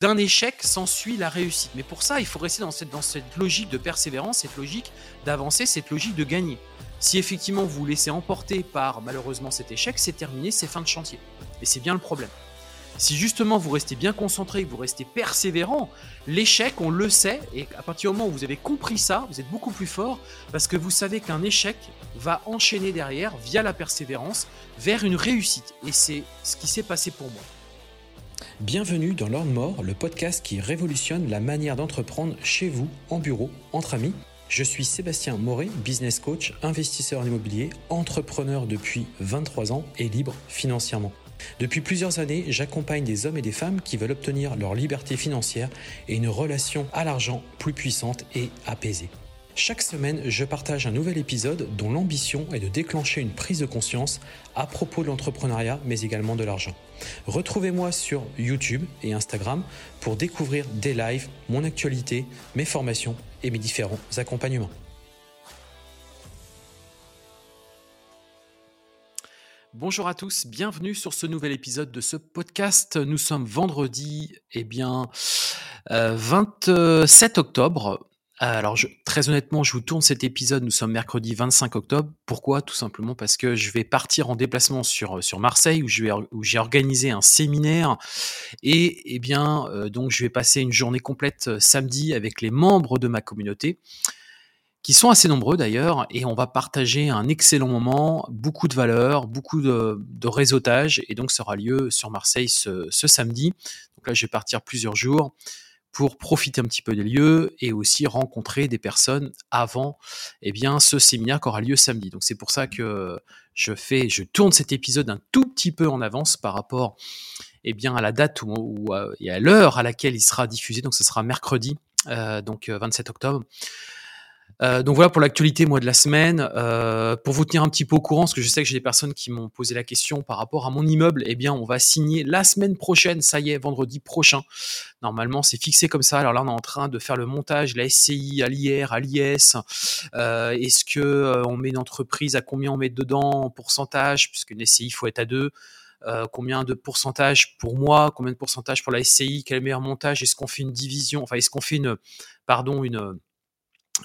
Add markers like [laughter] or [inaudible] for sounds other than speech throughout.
d'un échec s'ensuit la réussite. Mais pour ça, il faut rester dans cette, logique de persévérance, cette logique d'avancer, cette logique de gagner. Si effectivement vous vous laissez emporter par malheureusement cet échec, c'est terminé, c'est fin de chantier. Et c'est bien le problème. Si justement vous restez bien concentré, vous restez persévérant, l'échec, on le sait, et à partir du moment où vous avez compris ça, vous êtes beaucoup plus fort parce que vous savez qu'un échec va enchaîner derrière, via la persévérance, vers une réussite. Et c'est ce qui s'est passé pour moi. Bienvenue dans Lord More, le podcast qui révolutionne la manière d'entreprendre chez vous, en bureau, entre amis. Je suis Sébastien Moret, business coach, investisseur en immobilier, entrepreneur depuis 23 ans et libre financièrement. Depuis plusieurs années, j'accompagne des hommes et des femmes qui veulent obtenir leur liberté financière et une relation à l'argent plus puissante et apaisée. Chaque semaine, je partage un nouvel épisode dont l'ambition est de déclencher une prise de conscience à propos de l'entrepreneuriat, mais également de l'argent. Retrouvez-moi sur YouTube et Instagram pour découvrir des lives, mon actualité, mes formations et mes différents accompagnements. Bonjour à tous, bienvenue sur ce nouvel épisode de ce podcast. Nous sommes vendredi, eh bien, 27 euh, octobre. Alors, très honnêtement, je vous tourne cet épisode. Nous sommes mercredi 25 octobre. Pourquoi? Tout simplement parce que je vais partir en déplacement sur, sur Marseille où, j'ai organisé un séminaire. Et eh bien, euh, donc, je vais passer une journée complète euh, samedi avec les membres de ma communauté qui sont assez nombreux d'ailleurs, et on va partager un excellent moment, beaucoup de valeurs, beaucoup de, réseautage, et donc ça aura lieu sur Marseille ce, ce samedi. Donc là, je vais partir plusieurs jours pour profiter un petit peu des lieux et aussi rencontrer des personnes avant eh bien, ce séminaire qui aura lieu samedi. Donc c'est pour ça que je fais, je tourne cet épisode un tout petit peu en avance par rapport eh bien, à la date ou, et à l'heure à laquelle il sera diffusé. Donc ce sera mercredi, euh, donc 27 euh, octobre. Euh, donc voilà pour l'actualité moi de la semaine. Euh, pour vous tenir un petit peu au courant, parce que je sais que j'ai des personnes qui m'ont posé la question par rapport à mon immeuble. Eh bien, on va signer la semaine prochaine. Ça y est, vendredi prochain. Normalement, c'est fixé comme ça. Alors là, on est en train de faire le montage, la SCI, à l'IR, à l'IS. Euh, est-ce que on met une entreprise à combien on met dedans en pourcentage, puisqu'une SCI il faut être à deux. combien de pourcentage pour moi, combien de pourcentage pour la SCI, quel est le meilleur montage, est-ce qu'on fait une division, enfin est-ce qu'on fait une, pardon, une,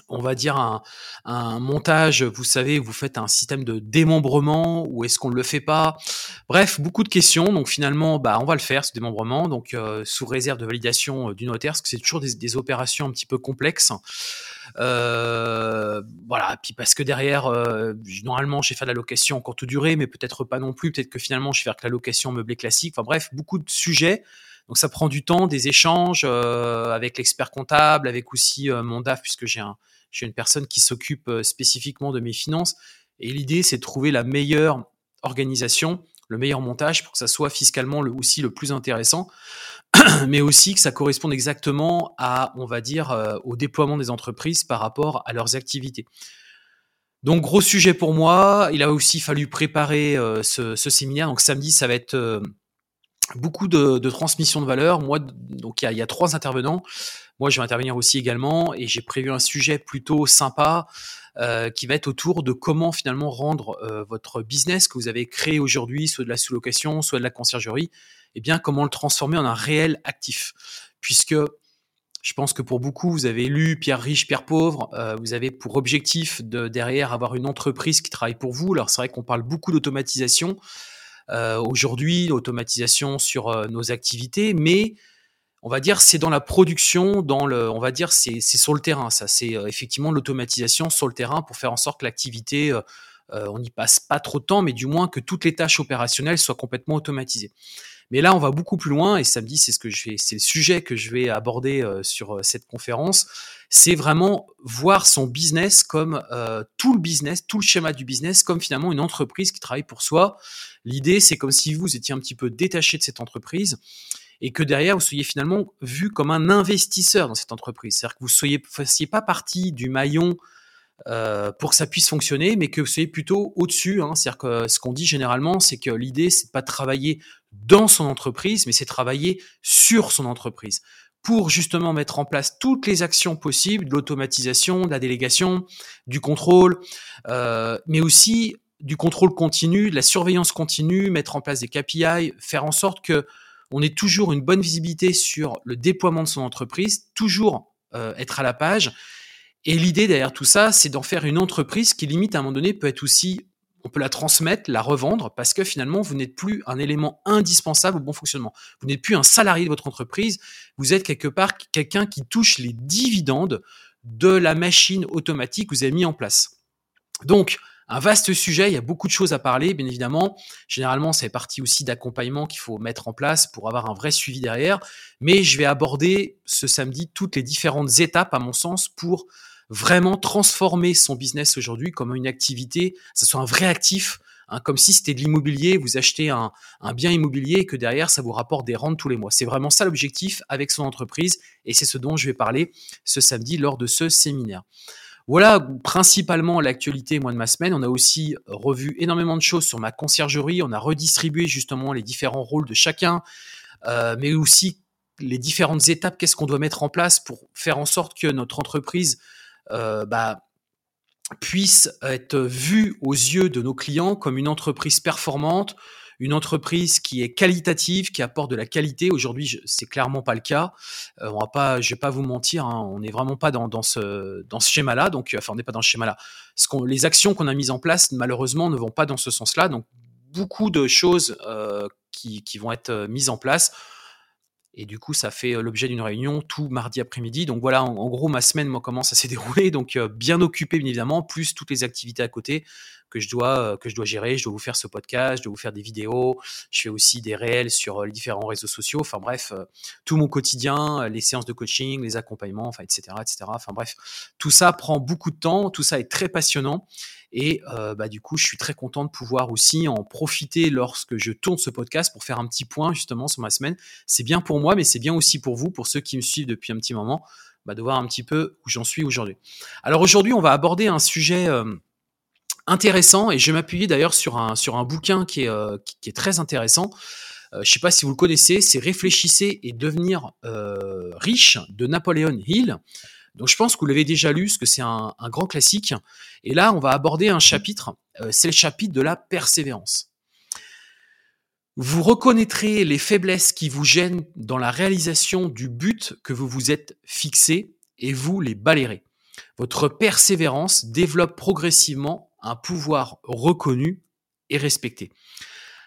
on va dire un, montage, vous savez, vous faites un système de démembrement ou est-ce qu'on ne le fait pas? Bref, beaucoup de questions. Donc finalement, bah, on va le faire ce démembrement, donc euh, sous réserve de validation euh, du notaire, parce que c'est toujours des, opérations un petit peu complexes. Euh, voilà, puis parce que derrière, normalement, j'ai fait de la location en courte durée, mais peut-être pas non plus. Peut-être que finalement, je vais faire que la location meublée classique. Enfin bref, beaucoup de sujets. Donc ça prend du temps, des échanges euh, avec l'expert comptable, avec aussi euh, mon DAF, puisque j'ai un, une personne qui s'occupe euh, spécifiquement de mes finances. Et l'idée, c'est de trouver la meilleure organisation, le meilleur montage pour que ça soit fiscalement le, aussi le plus intéressant, [clears throat] mais aussi que ça corresponde exactement à, on va dire, au déploiement des entreprises par rapport à leurs activités. Donc gros sujet pour moi. Il a aussi fallu préparer ce, séminaire. Donc samedi, ça va être beaucoup de, de, transmission de valeur. Moi, donc il y, a, trois intervenants. Moi, je vais intervenir aussi également et j'ai prévu un sujet plutôt sympa euh, qui va être autour de comment finalement rendre euh, votre business que vous avez créé aujourd'hui, soit de la sous-location, soit de la conciergerie, et eh bien comment le transformer en un réel actif. Puisque je pense que pour beaucoup, vous avez lu Pierre riche, Pierre pauvre. Euh, vous avez pour objectif de derrière avoir une entreprise qui travaille pour vous. Alors c'est vrai qu'on parle beaucoup d'automatisation. Euh, aujourd'hui, l'automatisation sur euh, nos activités, mais on va dire c'est dans la production, dans on va dire c'est sur le terrain. Ça, c'est euh, effectivement l'automatisation sur le terrain pour faire en sorte que l'activité, on n'y passe pas trop de temps, mais du moins que toutes les tâches opérationnelles soient complètement automatisées. Mais là, on va beaucoup plus loin et samedi, c'est ce que je vais, c'est le sujet que je vais aborder euh, sur euh, cette conférence. C'est vraiment voir son business comme euh, tout le business, tout le schéma du business, comme finalement une entreprise qui travaille pour soi. L'idée, c'est comme si vous étiez un petit peu détaché de cette entreprise et que derrière vous soyez finalement vu comme un investisseur dans cette entreprise. C'est-à-dire que vous soyez fassiez pas partie du maillon pour que ça puisse fonctionner, mais que vous soyez plutôt au-dessus. Hein. C'est-à-dire que ce qu'on dit généralement, c'est que l'idée, c'est pas de travailler dans son entreprise, mais c'est travailler sur son entreprise pour justement mettre en place toutes les actions possibles, de l'automatisation, de la délégation, du contrôle, euh, mais aussi du contrôle continu, de la surveillance continue, mettre en place des KPI, faire en sorte que on ait toujours une bonne visibilité sur le déploiement de son entreprise, toujours euh, être à la page. Et l'idée derrière tout ça, c'est d'en faire une entreprise qui limite à un moment donné peut être aussi, on peut la transmettre, la revendre, parce que finalement, vous n'êtes plus un élément indispensable au bon fonctionnement. Vous n'êtes plus un salarié de votre entreprise, vous êtes quelque part quelqu'un qui touche les dividendes de la machine automatique que vous avez mis en place. Donc, un vaste sujet, il y a beaucoup de choses à parler, bien évidemment. Généralement, c'est partie aussi d'accompagnement qu'il faut mettre en place pour avoir un vrai suivi derrière. Mais je vais aborder ce samedi toutes les différentes étapes, à mon sens, pour vraiment transformer son business aujourd'hui comme une activité, que ce soit un vrai actif, hein, comme si c'était de l'immobilier, vous achetez un, bien immobilier et que derrière, ça vous rapporte des rentes tous les mois. C'est vraiment ça l'objectif avec son entreprise et c'est ce dont je vais parler ce samedi lors de ce séminaire. Voilà principalement l'actualité moi de ma semaine. On a aussi revu énormément de choses sur ma conciergerie. On a redistribué justement les différents rôles de chacun, euh, mais aussi les différentes étapes. Qu'est-ce qu'on doit mettre en place pour faire en sorte que notre entreprise bah, puisse être vue aux yeux de nos clients comme une entreprise performante, une entreprise qui est qualitative, qui apporte de la qualité. Aujourd'hui, c'est clairement pas le cas. Euh, on va pas, je vais pas vous mentir, hein, on n'est vraiment pas dans, ce dans ce schéma-là. Donc, enfin, on n'est pas dans ce schéma-là. Ce les actions qu'on a mises en place, malheureusement, ne vont pas dans ce sens-là. Donc, beaucoup de choses euh, qui, vont être euh, mises en place. Et du coup, ça fait l'objet d'une réunion tout mardi après-midi. Donc voilà, en, gros, ma semaine moi, commence à s'est [laughs] dérouler. Donc bien occupé, bien évidemment, plus toutes les activités à côté que je dois euh, que je dois gérer. Je dois vous faire ce podcast, je dois vous faire des vidéos. Je fais aussi des réels sur euh, les différents réseaux sociaux. Enfin bref, euh, tout mon quotidien, les séances de coaching, les accompagnements, enfin etc. etc. Enfin bref, tout ça prend beaucoup de temps. Tout ça est très passionnant. Et bah, du coup, je suis très content de pouvoir aussi en profiter lorsque je tourne ce podcast pour faire un petit point justement sur ma semaine. C'est bien pour moi, mais c'est bien aussi pour vous, pour ceux qui me suivent depuis un petit moment, bah, de voir un petit peu où j'en suis aujourd'hui. Alors aujourd'hui, on va aborder un sujet intéressant et je m'appuyer d'ailleurs sur un, sur un bouquin qui est, euh, qui, est très intéressant. Euh, je sais pas si vous le connaissez, c'est Réfléchissez et devenir euh, riche de Napoléon Hill. Donc je pense que vous l'avez déjà lu, parce que c'est un, grand classique. Et là, on va aborder un chapitre, euh, c'est le chapitre de la persévérance. Vous reconnaîtrez les faiblesses qui vous gênent dans la réalisation du but que vous vous êtes fixé et vous les balayerez. Votre persévérance développe progressivement un pouvoir reconnu et respecté.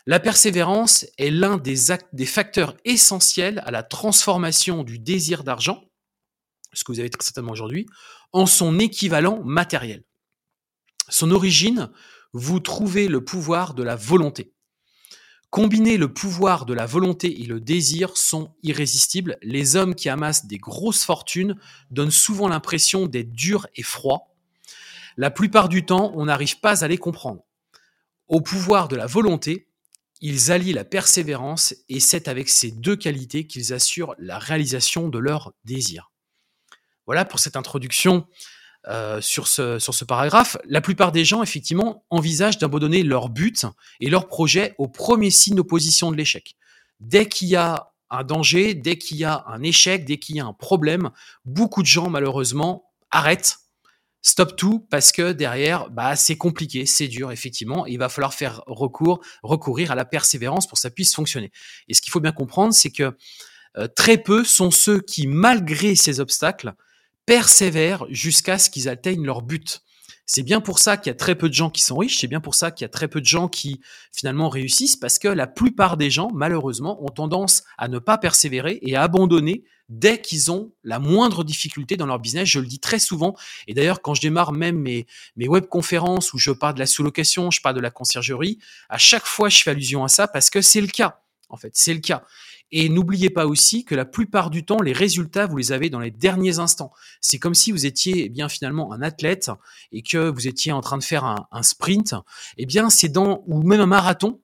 La persévérance est l'un des, des facteurs essentiels à la transformation du désir d'argent, ce que vous avez très certainement aujourd'hui, en son équivalent matériel. Son origine, vous trouvez le pouvoir de la volonté. Combiner le pouvoir de la volonté et le désir sont irrésistibles. Les hommes qui amassent des grosses fortunes donnent souvent l'impression d'être durs et froids, la plupart du temps, on n'arrive pas à les comprendre. Au pouvoir de la volonté, ils allient la persévérance et c'est avec ces deux qualités qu'ils assurent la réalisation de leurs désirs. Voilà pour cette introduction euh, sur, ce, paragraphe. La plupart des gens, effectivement, envisagent d'abandonner leur but et leur projet au premier signe d'opposition de l'échec. Dès qu'il y a un danger, dès qu'il y a un échec, dès qu'il y a un problème, beaucoup de gens, malheureusement, arrêtent Stop tout parce que derrière, bah, c'est compliqué, c'est dur, effectivement. il va falloir faire recours, recourir à la persévérance pour que ça puisse fonctionner. Et ce qu'il faut bien comprendre, c'est que euh, très peu sont ceux qui, malgré ces obstacles, persévèrent jusqu'à ce qu'ils atteignent leur but. C'est bien pour ça qu'il y a très peu de gens qui sont riches, c'est bien pour ça qu'il y a très peu de gens qui finalement réussissent, parce que la plupart des gens, malheureusement, ont tendance à ne pas persévérer et à abandonner dès qu'ils ont la moindre difficulté dans leur business. Je le dis très souvent. Et d'ailleurs, quand je démarre même mes, mes webconférences où je parle de la sous-location, je parle de la conciergerie, à chaque fois, je fais allusion à ça parce que c'est le cas. En fait, c'est le cas. Et n'oubliez pas aussi que la plupart du temps, les résultats, vous les avez dans les derniers instants. C'est comme si vous étiez eh bien finalement un athlète et que vous étiez en train de faire un, un sprint. Eh bien, c'est dans ou même un marathon.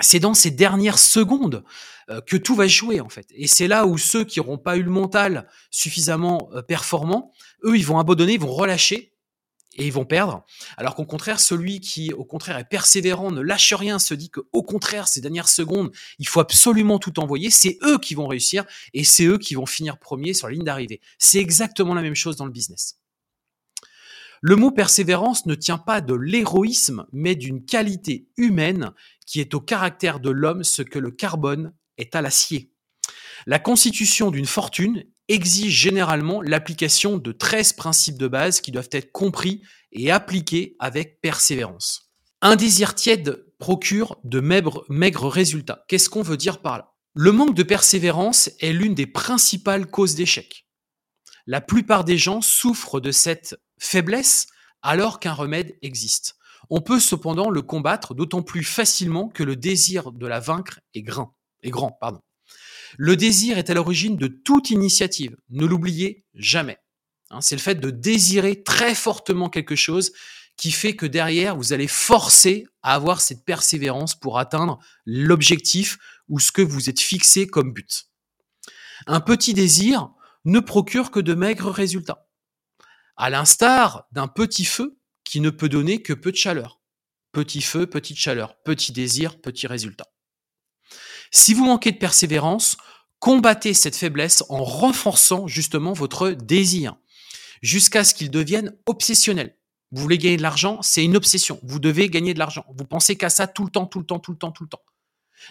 C'est dans ces dernières secondes euh, que tout va jouer en fait. Et c'est là où ceux qui n'auront pas eu le mental suffisamment euh, performant, eux, ils vont abandonner, ils vont relâcher et ils vont perdre. Alors qu'au contraire, celui qui, au contraire, est persévérant, ne lâche rien, se dit qu'au contraire, ces dernières secondes, il faut absolument tout envoyer, c'est eux qui vont réussir et c'est eux qui vont finir premier sur la ligne d'arrivée. C'est exactement la même chose dans le business. Le mot persévérance ne tient pas de l'héroïsme, mais d'une qualité humaine qui est au caractère de l'homme ce que le carbone est à l'acier. La constitution d'une fortune exige généralement l'application de 13 principes de base qui doivent être compris et appliqués avec persévérance. Un désir tiède procure de maigres, résultats. Qu'est-ce qu'on veut dire par là? Le manque de persévérance est l'une des principales causes d'échec. La plupart des gens souffrent de cette faiblesse alors qu'un remède existe. On peut cependant le combattre d'autant plus facilement que le désir de la vaincre est grand. Le désir est à l'origine de toute initiative. Ne l'oubliez jamais. Hein, c'est le fait de désirer très fortement quelque chose qui fait que derrière, vous allez forcer à avoir cette persévérance pour atteindre l'objectif ou ce que vous êtes fixé comme but. Un petit désir ne procure que de maigres résultats. À l'instar d'un petit feu qui ne peut donner que peu de chaleur. Petit feu, petite chaleur, petit désir, petit résultat. Si vous manquez de persévérance, combattez cette faiblesse en renforçant justement votre désir jusqu'à ce qu'il devienne obsessionnel. Vous voulez gagner de l'argent, c'est une obsession. Vous devez gagner de l'argent. Vous pensez qu'à ça tout le temps, tout le temps, tout le temps, tout le temps.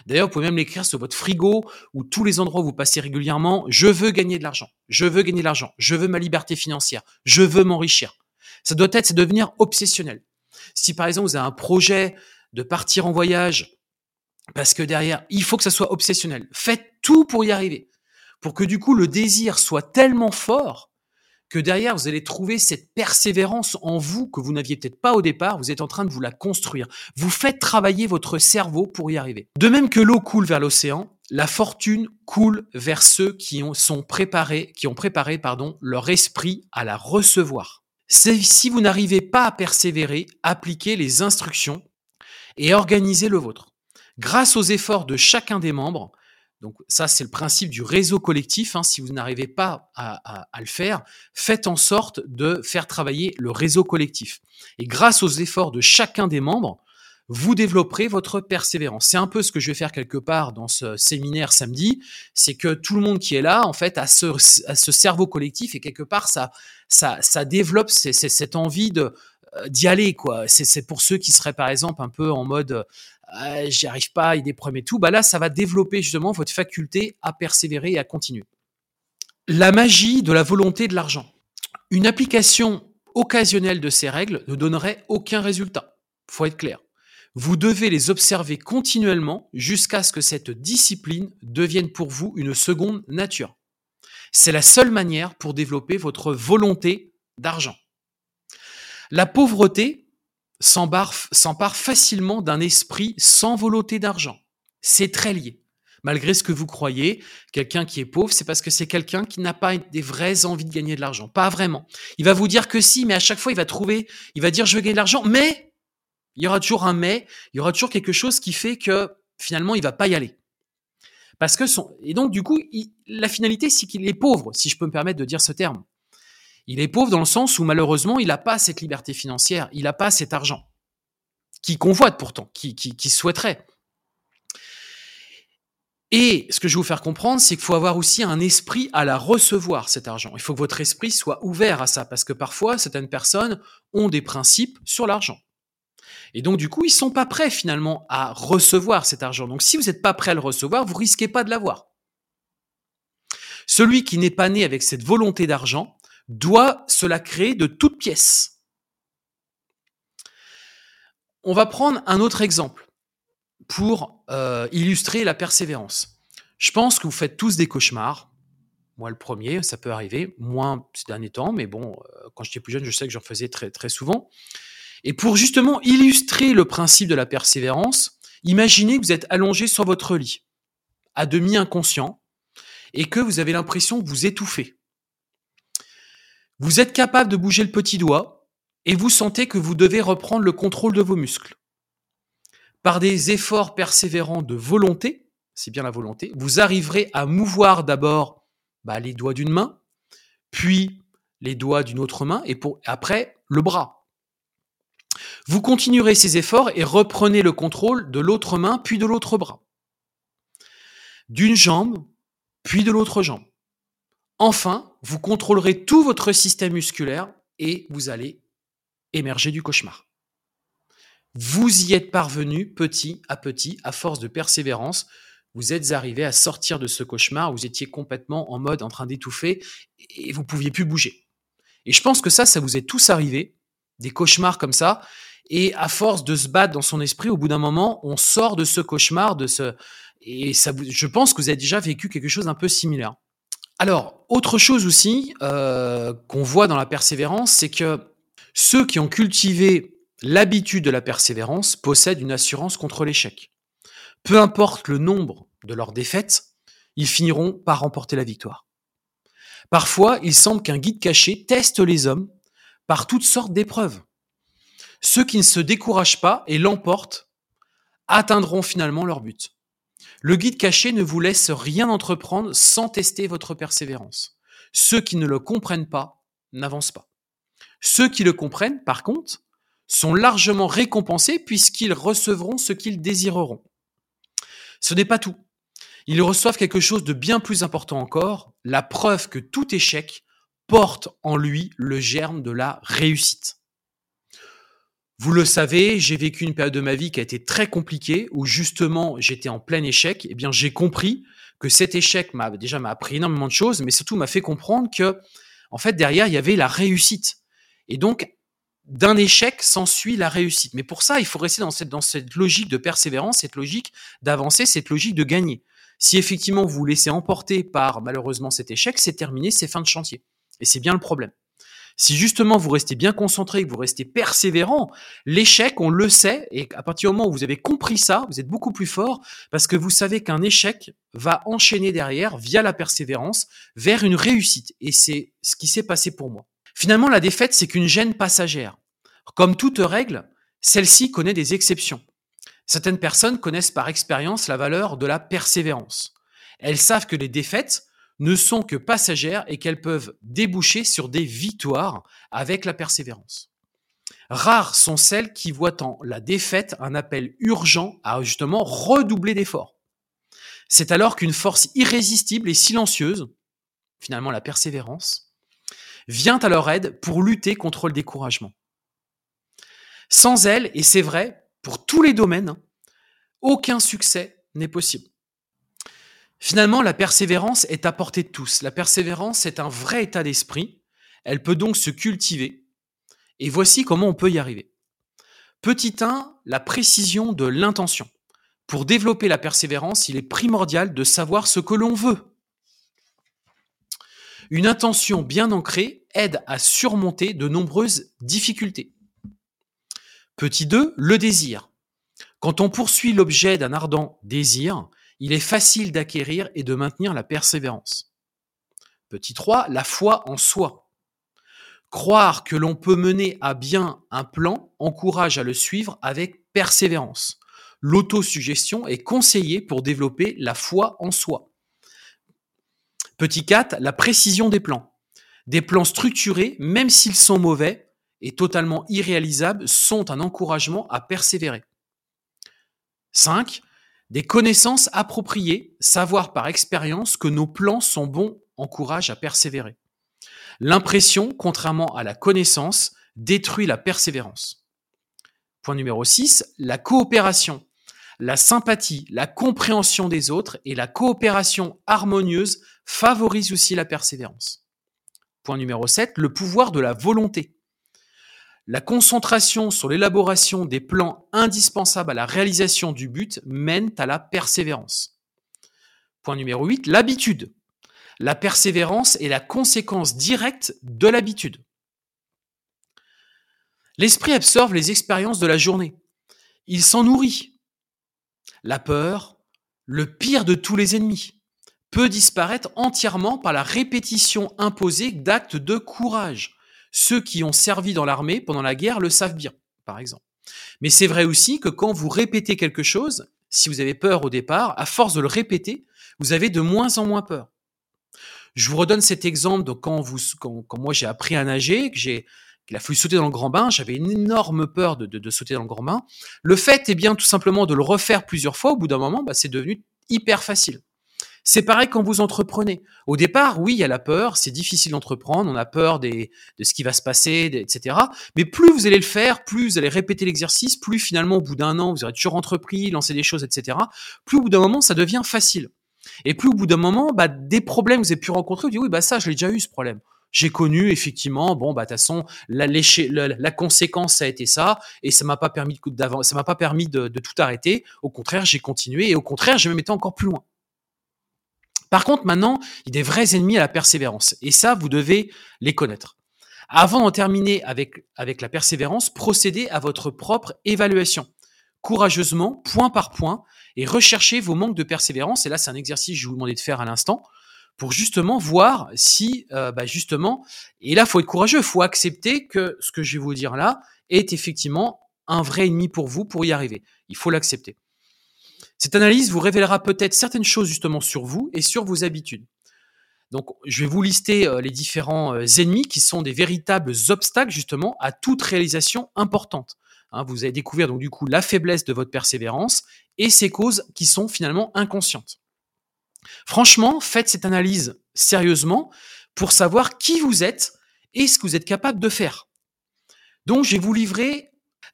D'ailleurs, vous pouvez même l'écrire sur votre frigo ou tous les endroits où vous passez régulièrement. Je veux gagner de l'argent. Je veux gagner de l'argent. Je veux ma liberté financière. Je veux m'enrichir. Ça doit être, c'est devenir obsessionnel. Si par exemple vous avez un projet de partir en voyage, parce que derrière, il faut que ça soit obsessionnel. Faites tout pour y arriver. Pour que du coup, le désir soit tellement fort que derrière, vous allez trouver cette persévérance en vous que vous n'aviez peut-être pas au départ. Vous êtes en train de vous la construire. Vous faites travailler votre cerveau pour y arriver. De même que l'eau coule vers l'océan, la fortune coule vers ceux qui ont, sont préparés, qui ont préparé, pardon, leur esprit à la recevoir. Si vous n'arrivez pas à persévérer, appliquez les instructions et organisez le vôtre grâce aux efforts de chacun des membres. Donc ça, c'est le principe du réseau collectif. Hein. Si vous n'arrivez pas à, le faire, faites en sorte de faire travailler le réseau collectif. Et grâce aux efforts de chacun des membres, vous développerez votre persévérance. C'est un peu ce que je vais faire quelque part dans ce séminaire samedi, c'est que tout le monde qui est là, en fait, a ce, ce cerveau collectif et quelque part, ça, ça, développe cette envie euh, d'y aller quoi. C'est pour ceux qui seraient par exemple un peu en mode euh, j'y arrive pas, il est et tout, bah là, ça va développer justement votre faculté à persévérer et à continuer. La magie de la volonté de l'argent. Une application occasionnelle de ces règles ne donnerait aucun résultat. Faut être clair. Vous devez les observer continuellement jusqu'à ce que cette discipline devienne pour vous une seconde nature. C'est la seule manière pour développer votre volonté d'argent. La pauvreté s'empare facilement d'un esprit sans volonté d'argent. C'est très lié. Malgré ce que vous croyez, quelqu'un qui est pauvre, c'est parce que c'est quelqu'un qui n'a pas des vraies envies de gagner de l'argent. Pas vraiment. Il va vous dire que si, mais à chaque fois, il va trouver, il va dire je veux gagner de l'argent, mais il y aura toujours un mais, il y aura toujours quelque chose qui fait que finalement, il va pas y aller. Parce que son, et donc, du coup, la finalité, c'est qu'il est pauvre, si je peux me permettre de dire ce terme. Il est pauvre dans le sens où malheureusement, il n'a pas cette liberté financière, il n'a pas cet argent, qui convoite pourtant, qui, souhaiterait. Et ce que je vais vous faire comprendre, c'est qu'il faut avoir aussi un esprit à la recevoir, cet argent. Il faut que votre esprit soit ouvert à ça, parce que parfois, certaines personnes ont des principes sur l'argent. Et donc, du coup, ils sont pas prêts finalement à recevoir cet argent. Donc, si vous n'êtes pas prêt à le recevoir, vous risquez pas de l'avoir. Celui qui n'est pas né avec cette volonté d'argent, doit se créer de toutes pièces. On va prendre un autre exemple pour euh, illustrer la persévérance. Je pense que vous faites tous des cauchemars. Moi, le premier, ça peut arriver, moins ces derniers temps, mais bon, euh, quand j'étais plus jeune, je sais que j'en faisais très, très souvent. Et pour justement illustrer le principe de la persévérance, imaginez que vous êtes allongé sur votre lit, à demi inconscient, et que vous avez l'impression que vous étouffez. Vous êtes capable de bouger le petit doigt et vous sentez que vous devez reprendre le contrôle de vos muscles. Par des efforts persévérants de volonté, c'est bien la volonté, vous arriverez à mouvoir d'abord bah, les doigts d'une main, puis les doigts d'une autre main et pour, après le bras. Vous continuerez ces efforts et reprenez le contrôle de l'autre main puis de l'autre bras. D'une jambe puis de l'autre jambe. Enfin, vous contrôlerez tout votre système musculaire et vous allez émerger du cauchemar. Vous y êtes parvenu petit à petit, à force de persévérance, vous êtes arrivé à sortir de ce cauchemar, vous étiez complètement en mode en train d'étouffer et vous pouviez plus bouger. Et je pense que ça, ça vous est tous arrivé, des cauchemars comme ça. Et à force de se battre dans son esprit, au bout d'un moment, on sort de ce cauchemar, de ce, et ça, je pense que vous avez déjà vécu quelque chose d'un peu similaire. Alors, autre chose aussi euh, qu'on voit dans la persévérance, c'est que ceux qui ont cultivé l'habitude de la persévérance possèdent une assurance contre l'échec. Peu importe le nombre de leurs défaites, ils finiront par remporter la victoire. Parfois, il semble qu'un guide caché teste les hommes par toutes sortes d'épreuves. Ceux qui ne se découragent pas et l'emportent atteindront finalement leur but. Le guide caché ne vous laisse rien entreprendre sans tester votre persévérance. Ceux qui ne le comprennent pas n'avancent pas. Ceux qui le comprennent, par contre, sont largement récompensés puisqu'ils recevront ce qu'ils désireront. Ce n'est pas tout. Ils reçoivent quelque chose de bien plus important encore, la preuve que tout échec porte en lui le germe de la réussite. Vous le savez, j'ai vécu une période de ma vie qui a été très compliquée, où justement j'étais en plein échec. Eh bien, j'ai compris que cet échec m'a déjà m'a appris énormément de choses, mais surtout m'a fait comprendre que, en fait, derrière il y avait la réussite. Et donc, d'un échec s'ensuit la réussite. Mais pour ça, il faut rester dans cette, dans cette logique de persévérance, cette logique d'avancer, cette logique de gagner. Si effectivement vous vous laissez emporter par malheureusement cet échec, c'est terminé, c'est fin de chantier. Et c'est bien le problème. Si justement vous restez bien concentré, que vous restez persévérant, l'échec, on le sait, et à partir du moment où vous avez compris ça, vous êtes beaucoup plus fort parce que vous savez qu'un échec va enchaîner derrière, via la persévérance, vers une réussite. Et c'est ce qui s'est passé pour moi. Finalement, la défaite, c'est qu'une gêne passagère. Comme toute règle, celle-ci connaît des exceptions. Certaines personnes connaissent par expérience la valeur de la persévérance. Elles savent que les défaites ne sont que passagères et qu'elles peuvent déboucher sur des victoires avec la persévérance. Rares sont celles qui voient en la défaite un appel urgent à justement redoubler d'efforts. C'est alors qu'une force irrésistible et silencieuse, finalement la persévérance, vient à leur aide pour lutter contre le découragement. Sans elle, et c'est vrai pour tous les domaines, aucun succès n'est possible. Finalement, la persévérance est à portée de tous. La persévérance est un vrai état d'esprit. Elle peut donc se cultiver. Et voici comment on peut y arriver. Petit 1, la précision de l'intention. Pour développer la persévérance, il est primordial de savoir ce que l'on veut. Une intention bien ancrée aide à surmonter de nombreuses difficultés. Petit 2, le désir. Quand on poursuit l'objet d'un ardent désir, il est facile d'acquérir et de maintenir la persévérance. Petit 3, la foi en soi. Croire que l'on peut mener à bien un plan encourage à le suivre avec persévérance. L'autosuggestion est conseillée pour développer la foi en soi. Petit 4, la précision des plans. Des plans structurés, même s'ils sont mauvais et totalement irréalisables, sont un encouragement à persévérer. 5. Des connaissances appropriées, savoir par expérience que nos plans sont bons encourage à persévérer. L'impression, contrairement à la connaissance, détruit la persévérance. Point numéro 6, la coopération. La sympathie, la compréhension des autres et la coopération harmonieuse favorisent aussi la persévérance. Point numéro 7, le pouvoir de la volonté. La concentration sur l'élaboration des plans indispensables à la réalisation du but mène à la persévérance. Point numéro 8, l'habitude. La persévérance est la conséquence directe de l'habitude. L'esprit absorbe les expériences de la journée. Il s'en nourrit. La peur, le pire de tous les ennemis, peut disparaître entièrement par la répétition imposée d'actes de courage ceux qui ont servi dans l'armée pendant la guerre le savent bien, par exemple. Mais c'est vrai aussi que quand vous répétez quelque chose, si vous avez peur au départ, à force de le répéter, vous avez de moins en moins peur. Je vous redonne cet exemple de quand, vous, quand, moi j'ai appris à nager, que j'ai qu'il a fallu sauter dans le grand bain, j'avais une énorme peur de, sauter dans le grand bain. Le fait est bien tout simplement de le refaire plusieurs fois, au bout d'un moment, bah, c'est devenu hyper facile. C'est pareil quand vous entreprenez. Au départ, oui, il y a la peur, c'est difficile d'entreprendre, on a peur des, de ce qui va se passer, etc. Mais plus vous allez le faire, plus vous allez répéter l'exercice, plus finalement, au bout d'un an, vous aurez toujours entrepris, lancé des choses, etc. Plus au bout d'un moment, ça devient facile. Et plus au bout d'un moment, bah, des problèmes que vous avez pu rencontrer, vous dites, oui, bah ça, je l'ai déjà eu ce problème j'ai connu effectivement bon bah de toute façon la, conséquence ça a été ça et ça m'a pas permis ça m'a pas permis de, de, tout arrêter au contraire j'ai continué et au contraire j'ai même été encore plus loin par contre, maintenant, il y a des vrais ennemis à la persévérance. Et ça, vous devez les connaître. Avant d'en terminer avec, la persévérance, procédez à votre propre évaluation. Courageusement, point par point, et recherchez vos manques de persévérance. Et là, c'est un exercice que je vous demandais de faire à l'instant pour justement voir si, euh, bah justement, et là, faut être courageux, faut accepter que ce que je vais vous dire là est effectivement un vrai ennemi pour vous pour y arriver. Il faut l'accepter. Cette analyse vous révélera peut-être certaines choses justement sur vous et sur vos habitudes. Donc, je vais vous lister euh, les différents euh, ennemis qui sont des véritables obstacles justement à toute réalisation importante. Hein, vous allez découvrir donc du coup la faiblesse de votre persévérance et ses causes qui sont finalement inconscientes. Franchement, faites cette analyse sérieusement pour savoir qui vous êtes et ce que vous êtes capable de faire. Donc, je vais vous livrer.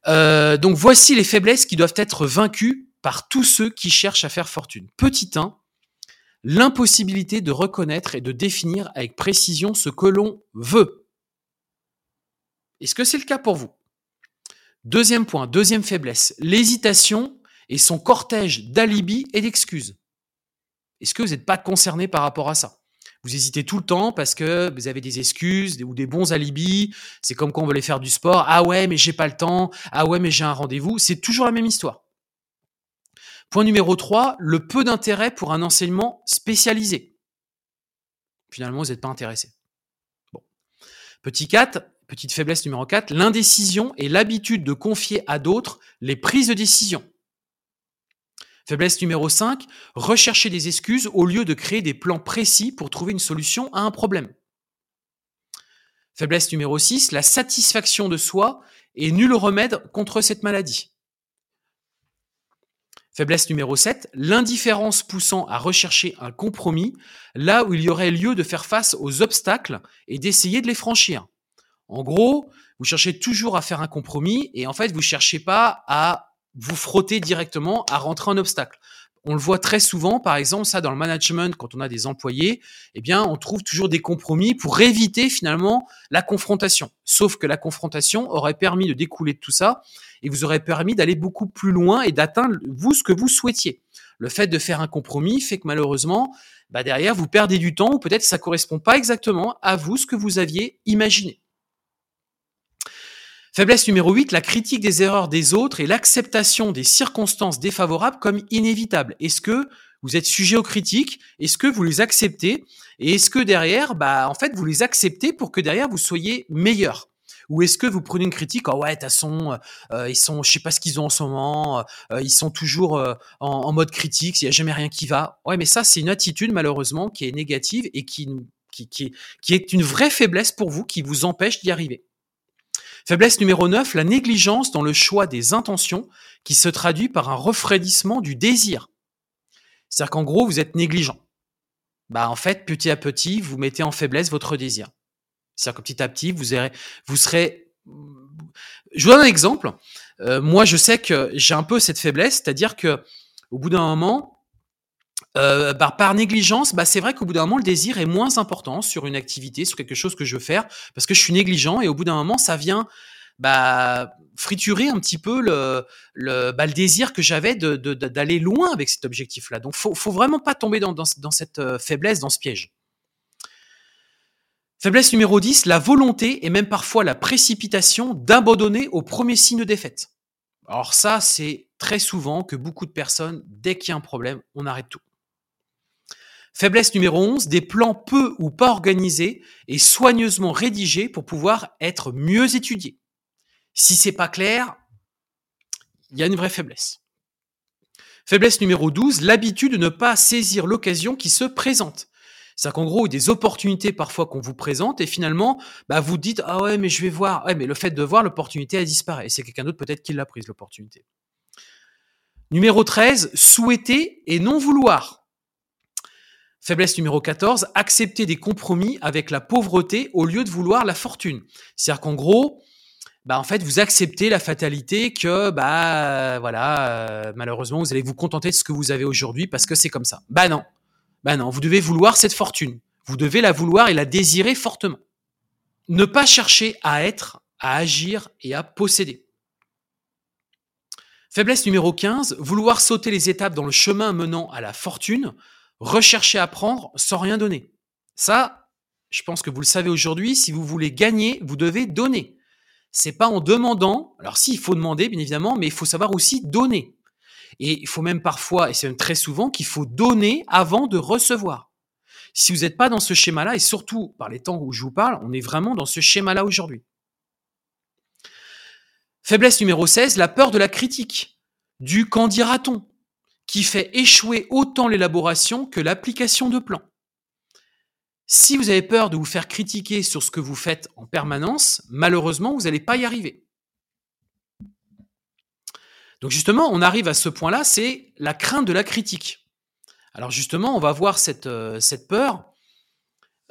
Euh, donc, voici les faiblesses qui doivent être vaincues par tous ceux qui cherchent à faire fortune. Petit 1, l'impossibilité de reconnaître et de définir avec précision ce que l'on veut. Est-ce que c'est le cas pour vous? Deuxième point, deuxième faiblesse, l'hésitation et son cortège d'alibis et d'excuses. Est-ce que vous n'êtes pas concerné par rapport à ça? Vous hésitez tout le temps parce que vous avez des excuses ou des bons alibis. C'est comme quand on veut aller faire du sport. Ah ouais, mais j'ai pas le temps. Ah ouais, mais j'ai un rendez-vous. C'est toujours la même histoire. Point numéro 3, le peu d'intérêt pour un enseignement spécialisé. Finalement, vous n'êtes pas intéressé. Bon. Petit 4, petite faiblesse numéro 4, l'indécision et l'habitude de confier à d'autres les prises de décision. Faiblesse numéro 5, rechercher des excuses au lieu de créer des plans précis pour trouver une solution à un problème. Faiblesse numéro 6, la satisfaction de soi et nul remède contre cette maladie. Faiblesse numéro 7, l'indifférence poussant à rechercher un compromis là où il y aurait lieu de faire face aux obstacles et d'essayer de les franchir. En gros, vous cherchez toujours à faire un compromis et en fait, vous cherchez pas à vous frotter directement à rentrer un obstacle. On le voit très souvent, par exemple, ça dans le management, quand on a des employés, eh bien, on trouve toujours des compromis pour éviter finalement la confrontation. Sauf que la confrontation aurait permis de découler de tout ça et vous aurait permis d'aller beaucoup plus loin et d'atteindre vous ce que vous souhaitiez. Le fait de faire un compromis fait que malheureusement, bah derrière, vous perdez du temps ou peut-être ça correspond pas exactement à vous ce que vous aviez imaginé. Faiblesse numéro 8, la critique des erreurs des autres et l'acceptation des circonstances défavorables comme inévitables. Est-ce que vous êtes sujet aux critiques? Est-ce que vous les acceptez? Et est-ce que derrière, bah, en fait, vous les acceptez pour que derrière vous soyez meilleur? Ou est-ce que vous prenez une critique oh ouais de toute façon euh, ils sont je sais pas ce qu'ils ont en ce moment euh, ils sont toujours euh, en, mode critique il y a jamais rien qui va ouais mais ça c'est une attitude malheureusement qui est négative et qui, qui, qui, qui est une vraie faiblesse pour vous qui vous empêche d'y arriver Faiblesse numéro 9, la négligence dans le choix des intentions qui se traduit par un refroidissement du désir. C'est-à-dire qu'en gros, vous êtes négligent. Bah, en fait, petit à petit, vous mettez en faiblesse votre désir. C'est-à-dire que petit à petit, vous, serez, vous serez... Je vous donne un exemple. Euh, moi, je sais que j'ai un peu cette faiblesse, c'est-à-dire que au bout d'un moment, euh, bah, par négligence, bah, c'est vrai qu'au bout d'un moment, le désir est moins important sur une activité, sur quelque chose que je veux faire, parce que je suis négligent et au bout d'un moment, ça vient bah, friturer un petit peu le, désir que j'avais d'aller loin avec cet objectif-là. Donc, faut, faut vraiment pas tomber dans cette euh, faiblesse, dans ce piège. Faiblesse numéro 10, la volonté et même parfois la précipitation d'abandonner au premier signe de défaite. Alors ça, c'est très souvent que beaucoup de personnes, dès qu'il y a un problème, on arrête tout. Faiblesse numéro 11, des plans peu ou pas organisés et soigneusement rédigés pour pouvoir être mieux étudiés. Si c'est pas clair, il y a une vraie faiblesse. Faiblesse numéro 12, l'habitude de ne pas saisir l'occasion qui se présente. C'est-à-dire qu'en gros, des opportunités parfois qu'on vous présente et finalement, bah, vous dites, ah ouais, mais je vais voir. Ouais, mais le fait de voir l'opportunité, elle disparaît. C'est quelqu'un d'autre peut-être qui l'a prise, l'opportunité. Numéro 13, souhaiter et non vouloir. Faiblesse numéro 14, accepter des compromis avec la pauvreté au lieu de vouloir la fortune. C'est-à-dire qu'en gros, bah en fait, vous acceptez la fatalité que bah voilà, euh, malheureusement, vous allez vous contenter de ce que vous avez aujourd'hui parce que c'est comme ça. Bah non. Bah non, vous devez vouloir cette fortune. Vous devez la vouloir et la désirer fortement. Ne pas chercher à être, à agir et à posséder. Faiblesse numéro 15, vouloir sauter les étapes dans le chemin menant à la fortune, rechercher à prendre sans rien donner. Ça, je pense que vous le savez aujourd'hui, si vous voulez gagner, vous devez donner. C'est pas en demandant, alors si, il faut demander, bien évidemment, mais il faut savoir aussi donner. Et il faut même parfois, et c'est même très souvent, qu'il faut donner avant de recevoir. Si vous n'êtes pas dans ce schéma-là, et surtout par les temps où je vous parle, on est vraiment dans ce schéma-là aujourd'hui. Faiblesse numéro 16, la peur de la critique, du qu'en dira-t-on, qui fait échouer autant l'élaboration que l'application de plans. Si vous avez peur de vous faire critiquer sur ce que vous faites en permanence, malheureusement, vous n'allez pas y arriver. Donc justement, on arrive à ce point-là, c'est la crainte de la critique. Alors justement, on va voir cette, euh, peur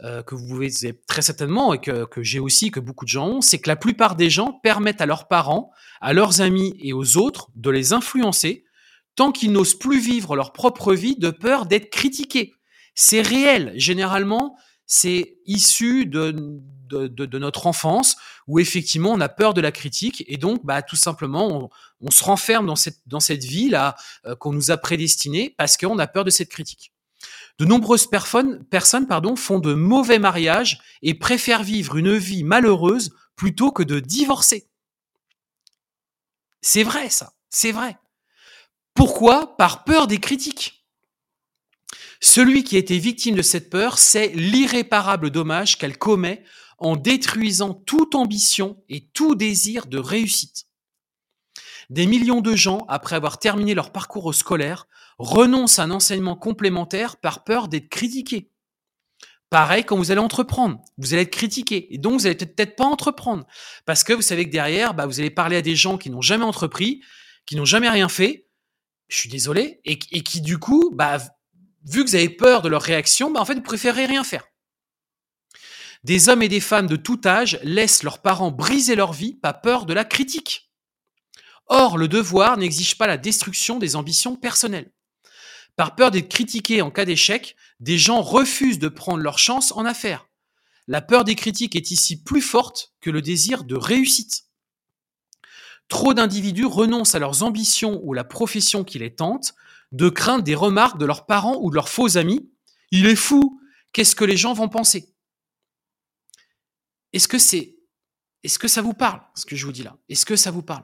euh, que vous pouvez très certainement et que, que j'ai aussi, que beaucoup de gens ont, c'est que la plupart des gens permettent à leurs parents, à leurs amis et aux autres de les influencer tant qu'ils n'osent plus vivre leur propre vie de peur d'être critiqués. C'est réel. Généralement, c'est issu de, notre enfance où effectivement on a peur de la critique et donc bah, tout simplement on, se renferme dans cette, dans vie là euh, qu'on nous a prédestinée parce qu'on a peur de cette critique. De nombreuses personnes, personnes pardon, font de mauvais mariages et préfèrent vivre une vie malheureuse plutôt que de divorcer. C'est vrai ça, c'est vrai. Pourquoi? Par peur des critiques. Celui qui a été victime de cette peur sait l'irréparable dommage qu'elle commet en détruisant toute ambition et tout désir de réussite. Des millions de gens, après avoir terminé leur parcours scolaire, renoncent à un enseignement complémentaire par peur d'être critiqués. Pareil quand vous allez entreprendre, vous allez être critiqué et donc vous allez peut-être pas entreprendre parce que vous savez que derrière, bah, vous allez parler à des gens qui n'ont jamais entrepris, qui n'ont jamais rien fait. Je suis désolé et, et qui du coup, bah, vu que vous avez peur de leur réaction, bah en vous préférez rien faire. Des hommes et des femmes de tout âge laissent leurs parents briser leur vie par peur de la critique. Or, le devoir n'exige pas la destruction des ambitions personnelles. Par peur d'être critiqués en cas d'échec, des gens refusent de prendre leur chance en affaires. La peur des critiques est ici plus forte que le désir de réussite. Trop d'individus renoncent à leurs ambitions ou la profession qui les tente de crainte des remarques de leurs parents ou de leurs faux amis. Il est fou, qu'est-ce que les gens vont penser? Est-ce que c'est est-ce que ça vous parle ce que je vous dis là? Est-ce que ça vous parle?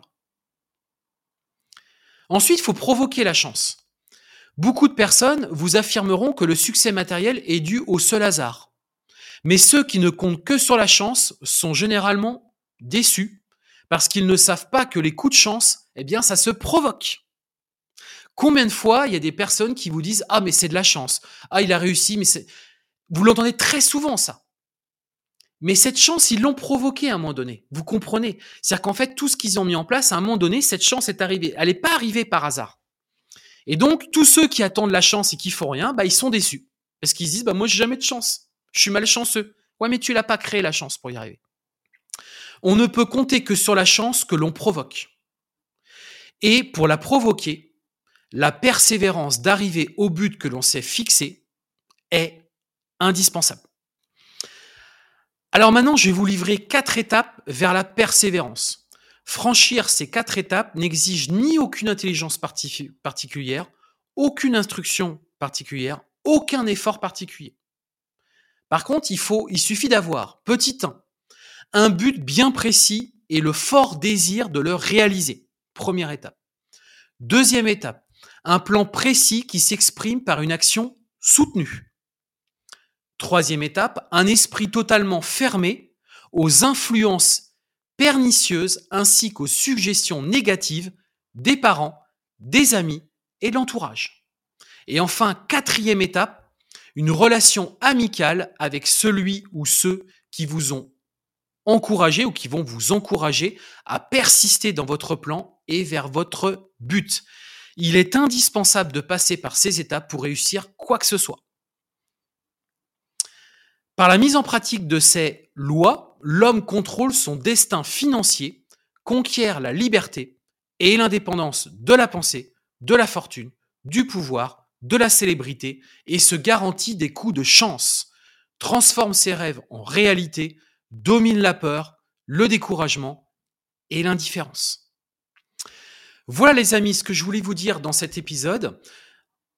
Ensuite, il faut provoquer la chance. Beaucoup de personnes vous affirmeront que le succès matériel est dû au seul hasard. Mais ceux qui ne comptent que sur la chance sont généralement déçus parce qu'ils ne savent pas que les coups de chance, eh bien, ça se provoque. Combien de fois il y a des personnes qui vous disent ah mais c'est de la chance, ah il a réussi, mais c'est vous l'entendez très souvent ça. Mais cette chance, ils l'ont provoquée à un moment donné. Vous comprenez? C'est-à-dire qu'en fait, tout ce qu'ils ont mis en place, à un moment donné, cette chance est arrivée. Elle n'est pas arrivée par hasard. Et donc, tous ceux qui attendent la chance et qui font rien, bah, ils sont déçus. Parce qu'ils se disent, bah, moi, j'ai jamais de chance. Je suis malchanceux. Ouais, mais tu l'as pas créé, la chance, pour y arriver. On ne peut compter que sur la chance que l'on provoque. Et pour la provoquer, la persévérance d'arriver au but que l'on s'est fixé est indispensable. Alors maintenant, je vais vous livrer quatre étapes vers la persévérance. Franchir ces quatre étapes n'exige ni aucune intelligence particulière, aucune instruction particulière, aucun effort particulier. Par contre, il faut, il suffit d'avoir, petit 1, un but bien précis et le fort désir de le réaliser. Première étape. Deuxième étape, un plan précis qui s'exprime par une action soutenue. Troisième étape, un esprit totalement fermé aux influences pernicieuses ainsi qu'aux suggestions négatives des parents, des amis et de l'entourage. Et enfin, quatrième étape, une relation amicale avec celui ou ceux qui vous ont encouragé ou qui vont vous encourager à persister dans votre plan et vers votre but. Il est indispensable de passer par ces étapes pour réussir quoi que ce soit. Par la mise en pratique de ces lois, l'homme contrôle son destin financier, conquiert la liberté et l'indépendance de la pensée, de la fortune, du pouvoir, de la célébrité et se garantit des coups de chance, transforme ses rêves en réalité, domine la peur, le découragement et l'indifférence. Voilà les amis ce que je voulais vous dire dans cet épisode.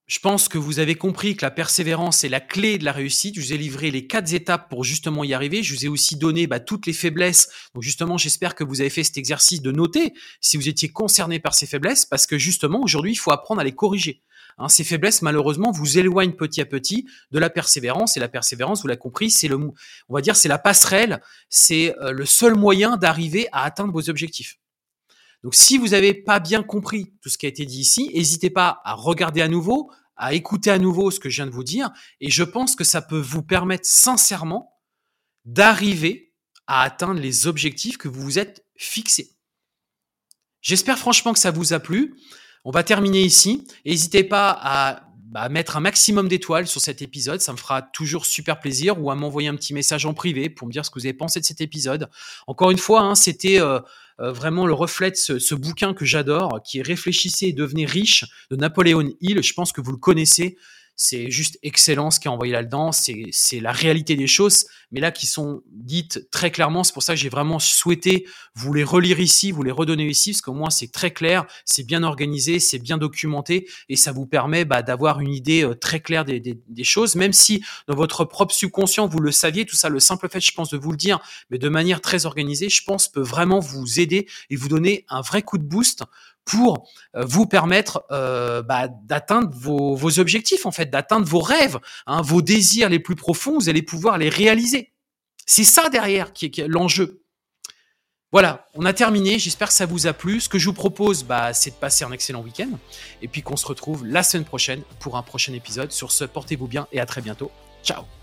Je pense que vous avez compris que la persévérance est la clé de la réussite. Je vous ai livré les quatre étapes pour justement y arriver. Je vous ai aussi donné bah, toutes les faiblesses. Donc justement, j'espère que vous avez fait cet exercice de noter si vous étiez concerné par ces faiblesses, parce que justement, aujourd'hui, il faut apprendre à les corriger. Hein, ces faiblesses, malheureusement, vous éloignent petit à petit de la persévérance. Et la persévérance, vous l'avez compris, c'est le, on va dire, c'est la passerelle, c'est euh, le seul moyen d'arriver à atteindre vos objectifs. Donc, si vous n'avez pas bien compris tout ce qui a été dit ici, n'hésitez pas à regarder à nouveau, à écouter à nouveau ce que je viens de vous dire. Et je pense que ça peut vous permettre sincèrement d'arriver à atteindre les objectifs que vous vous êtes fixés. J'espère franchement que ça vous a plu. On va terminer ici. N'hésitez pas à, bah, mettre un maximum d'étoiles sur cet épisode. Ça me fera toujours super plaisir ou à m'envoyer un petit message en privé pour me dire ce que vous avez pensé de cet épisode. Encore une fois, hein, c'était euh, vraiment le reflet de ce, bouquin que j'adore, qui est Réfléchissez et devenez riche de Napoléon Hill. Je pense que vous le connaissez. C'est juste excellent ce qui est envoyé là-dedans. C'est la réalité des choses, mais là qui sont dites très clairement. C'est pour ça que j'ai vraiment souhaité vous les relire ici, vous les redonner ici, parce qu'au moins c'est très clair, c'est bien organisé, c'est bien documenté, et ça vous permet bah, d'avoir une idée euh, très claire des, des, choses, même si dans votre propre subconscient vous le saviez. Tout ça, le simple fait, je pense, de vous le dire, mais de manière très organisée, je pense peut vraiment vous aider et vous donner un vrai coup de boost pour euh, vous permettre euh, bah, d'atteindre vos, objectifs, en fait, d'atteindre vos rêves, hein, vos désirs les plus profonds, vous allez pouvoir les réaliser. C'est ça derrière qui est, l'enjeu. Voilà, on a terminé. J'espère que ça vous a plu. Ce que je vous propose, bah, c'est de passer un excellent week-end et puis qu'on se retrouve la semaine prochaine pour un prochain épisode. Sur ce, portez-vous bien et à très bientôt. Ciao